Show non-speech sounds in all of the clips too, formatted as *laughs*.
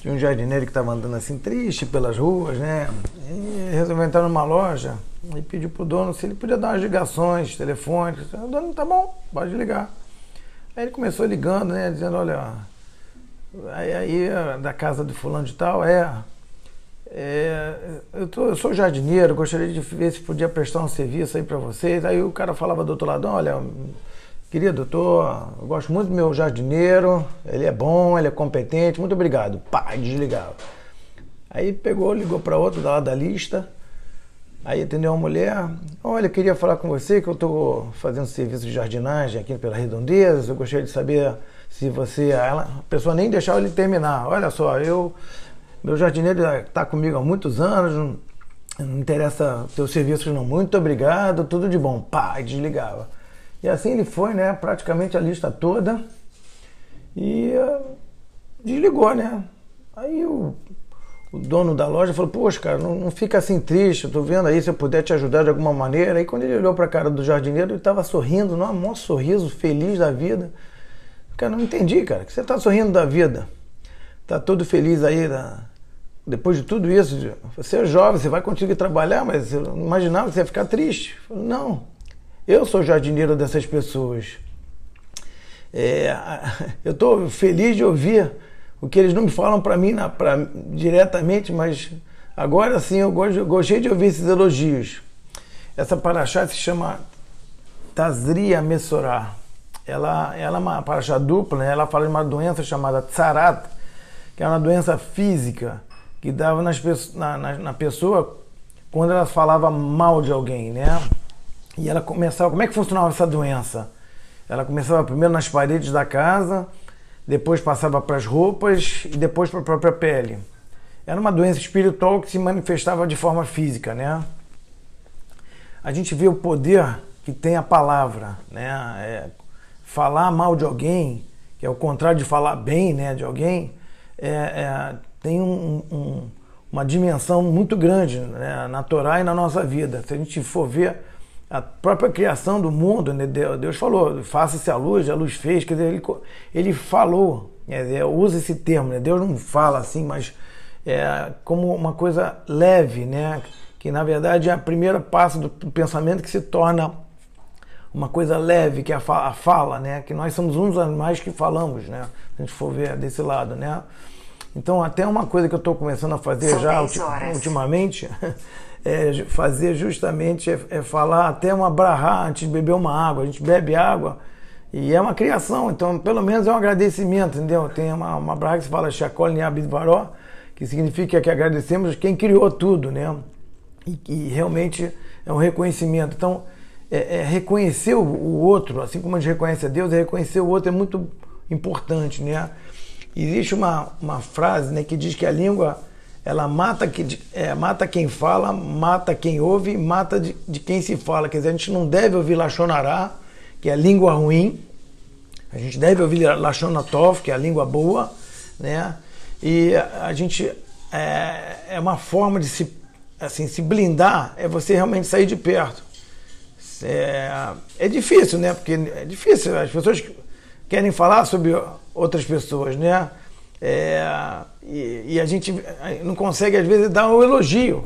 tinha um jardineiro que estava andando assim triste pelas ruas, né? E resolveu entrar numa loja e pediu pro dono se ele podia dar umas ligações telefônicas. O dono, tá bom, pode ligar. Aí ele começou ligando, né? Dizendo, olha, aí, aí da casa do fulano de tal, é. é eu, tô, eu sou jardineiro, gostaria de ver se podia prestar um serviço aí para vocês. Aí o cara falava do outro lado, olha, Querido doutor, eu gosto muito do meu jardineiro, ele é bom, ele é competente, muito obrigado. Pá, desligava. Aí pegou, ligou para outro da da lista, aí atendeu uma mulher, olha, eu queria falar com você que eu estou fazendo serviço de jardinagem aqui pela Redondeza, eu gostaria de saber se você... Ela, a pessoa nem deixava ele terminar. Olha só, eu... Meu jardineiro está comigo há muitos anos, não, interessa teus serviços não, muito obrigado, tudo de bom. Pá, desligava. E assim ele foi, né? Praticamente a lista toda. E uh, desligou, né? Aí o, o, dono da loja falou: Poxa, cara, não, não, fica assim triste. Tô vendo aí se eu puder te ajudar de alguma maneira. Aí quando ele olhou para a cara do jardineiro, ele estava sorrindo, num maior sorriso, feliz da vida. Cara, não entendi, cara, que você tá sorrindo da vida. Tá todo feliz aí, da... depois de tudo isso. Você é jovem, você vai conseguir trabalhar, mas eu não imaginava que você ia ficar triste. Falei, não, eu sou jardineiro dessas pessoas. É, *laughs* eu estou feliz de ouvir o que eles não me falam para mim na, pra, diretamente, mas agora sim eu, gosto, eu gostei de ouvir esses elogios. Essa paraxá se chama Tazria Messorá. Ela, ela é uma paraxá dupla, né? ela fala de uma doença chamada tsarat, que é uma doença física que dava nas, na, na, na pessoa quando ela falava mal de alguém, né? E ela começava. Como é que funcionava essa doença? Ela começava primeiro nas paredes da casa, depois passava para as roupas e depois para a própria pele. Era uma doença espiritual que se manifestava de forma física, né? A gente vê o poder que tem a palavra, né? É, falar mal de alguém, que é o contrário de falar bem, né, de alguém, é, é, tem um, um, uma dimensão muito grande né, na Torá e na nossa vida. Se a gente for ver a própria criação do mundo, né? Deus falou, faça-se a luz, a luz fez, quer dizer, ele, ele falou, usa esse termo, né? Deus não fala assim, mas é, como uma coisa leve, né? que na verdade é a primeira passo do pensamento que se torna uma coisa leve, que é a fala, a fala, né? que nós somos uns animais que falamos, né? se a gente for ver desse lado. Né? Então até uma coisa que eu estou começando a fazer São já ultimamente *laughs* é, fazer justamente é, é, falar até uma brahá antes de beber uma água. A gente bebe água e é uma criação, então pelo menos é um agradecimento, entendeu? Tem uma, uma brahá que se fala Shakol Niabidvaró, que significa que agradecemos quem criou tudo, né? E que realmente é um reconhecimento. Então, é, é reconhecer o, o, outro, assim como a gente reconhece a Deus, é reconhecer o outro é muito importante, né? Existe uma, uma frase né, que diz que a língua ela mata, que, é, mata quem fala, mata quem ouve, mata de, de, quem se fala. Quer dizer, a gente não deve ouvir Lachonará, que é a língua ruim, a gente deve ouvir Lachonatov, que é a língua boa, né? E a gente é, é uma forma de se, assim, se blindar, é você realmente sair de perto. É, é difícil, né? Porque é difícil, as pessoas querem falar sobre outras pessoas, né? É, e, e, a gente não consegue, às vezes, dar um elogio,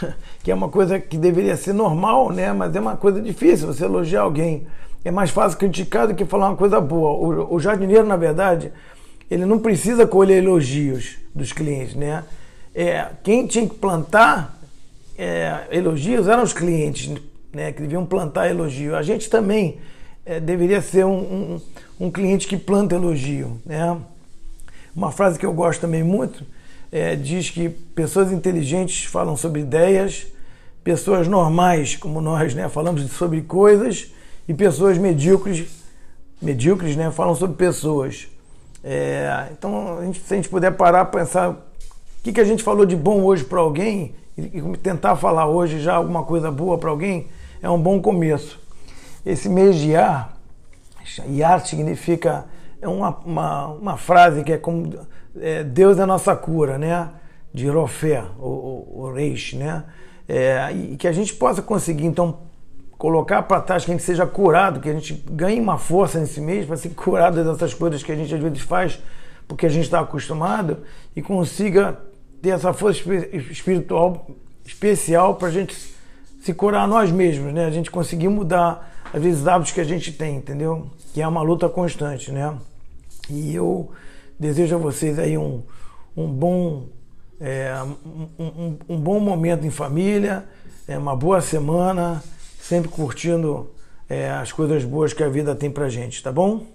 *laughs* que é uma coisa que deveria ser normal, né? mas é uma coisa difícil você elogiar alguém. É mais fácil criticar do que falar uma coisa boa. O, o jardineiro, na verdade, ele não precisa colher elogios dos clientes. Né? É, quem tinha que plantar é, elogios eram os clientes, né? que deviam plantar elogio. A gente também é, deveria ser um, um, um cliente que planta elogio. Né? Uma frase que eu gosto também muito é, diz que pessoas inteligentes falam sobre ideias, pessoas normais, como nós, né, falamos sobre coisas, e pessoas medíocres, medíocres né, falam sobre pessoas. É, então, a gente, se a gente puder parar para pensar o que, que a gente falou de bom hoje para alguém e, tentar falar hoje já alguma coisa boa para alguém, é um bom começo. Esse mês de Iar, Iar significa é uma, uma, uma frase que é como é, Deus é nossa cura, né? De Rofé, o, o, o Reis, né? É, e que a gente possa conseguir, então, colocar para trás, que a gente seja curado, que a gente ganhe uma força nesse mês para ser curado dessas coisas que a gente às vezes faz porque a gente está acostumado e consiga ter essa força espiritual especial para a gente se curar nós mesmos, né? A gente conseguir mudar, às vezes, os hábitos que a gente tem, entendeu? Que é uma luta constante, né? E eu desejo a vocês aí um, um bom é, um, um, um, bom momento em família, é, uma boa semana, sempre curtindo é, as coisas boas que a vida tem pra gente, tá bom?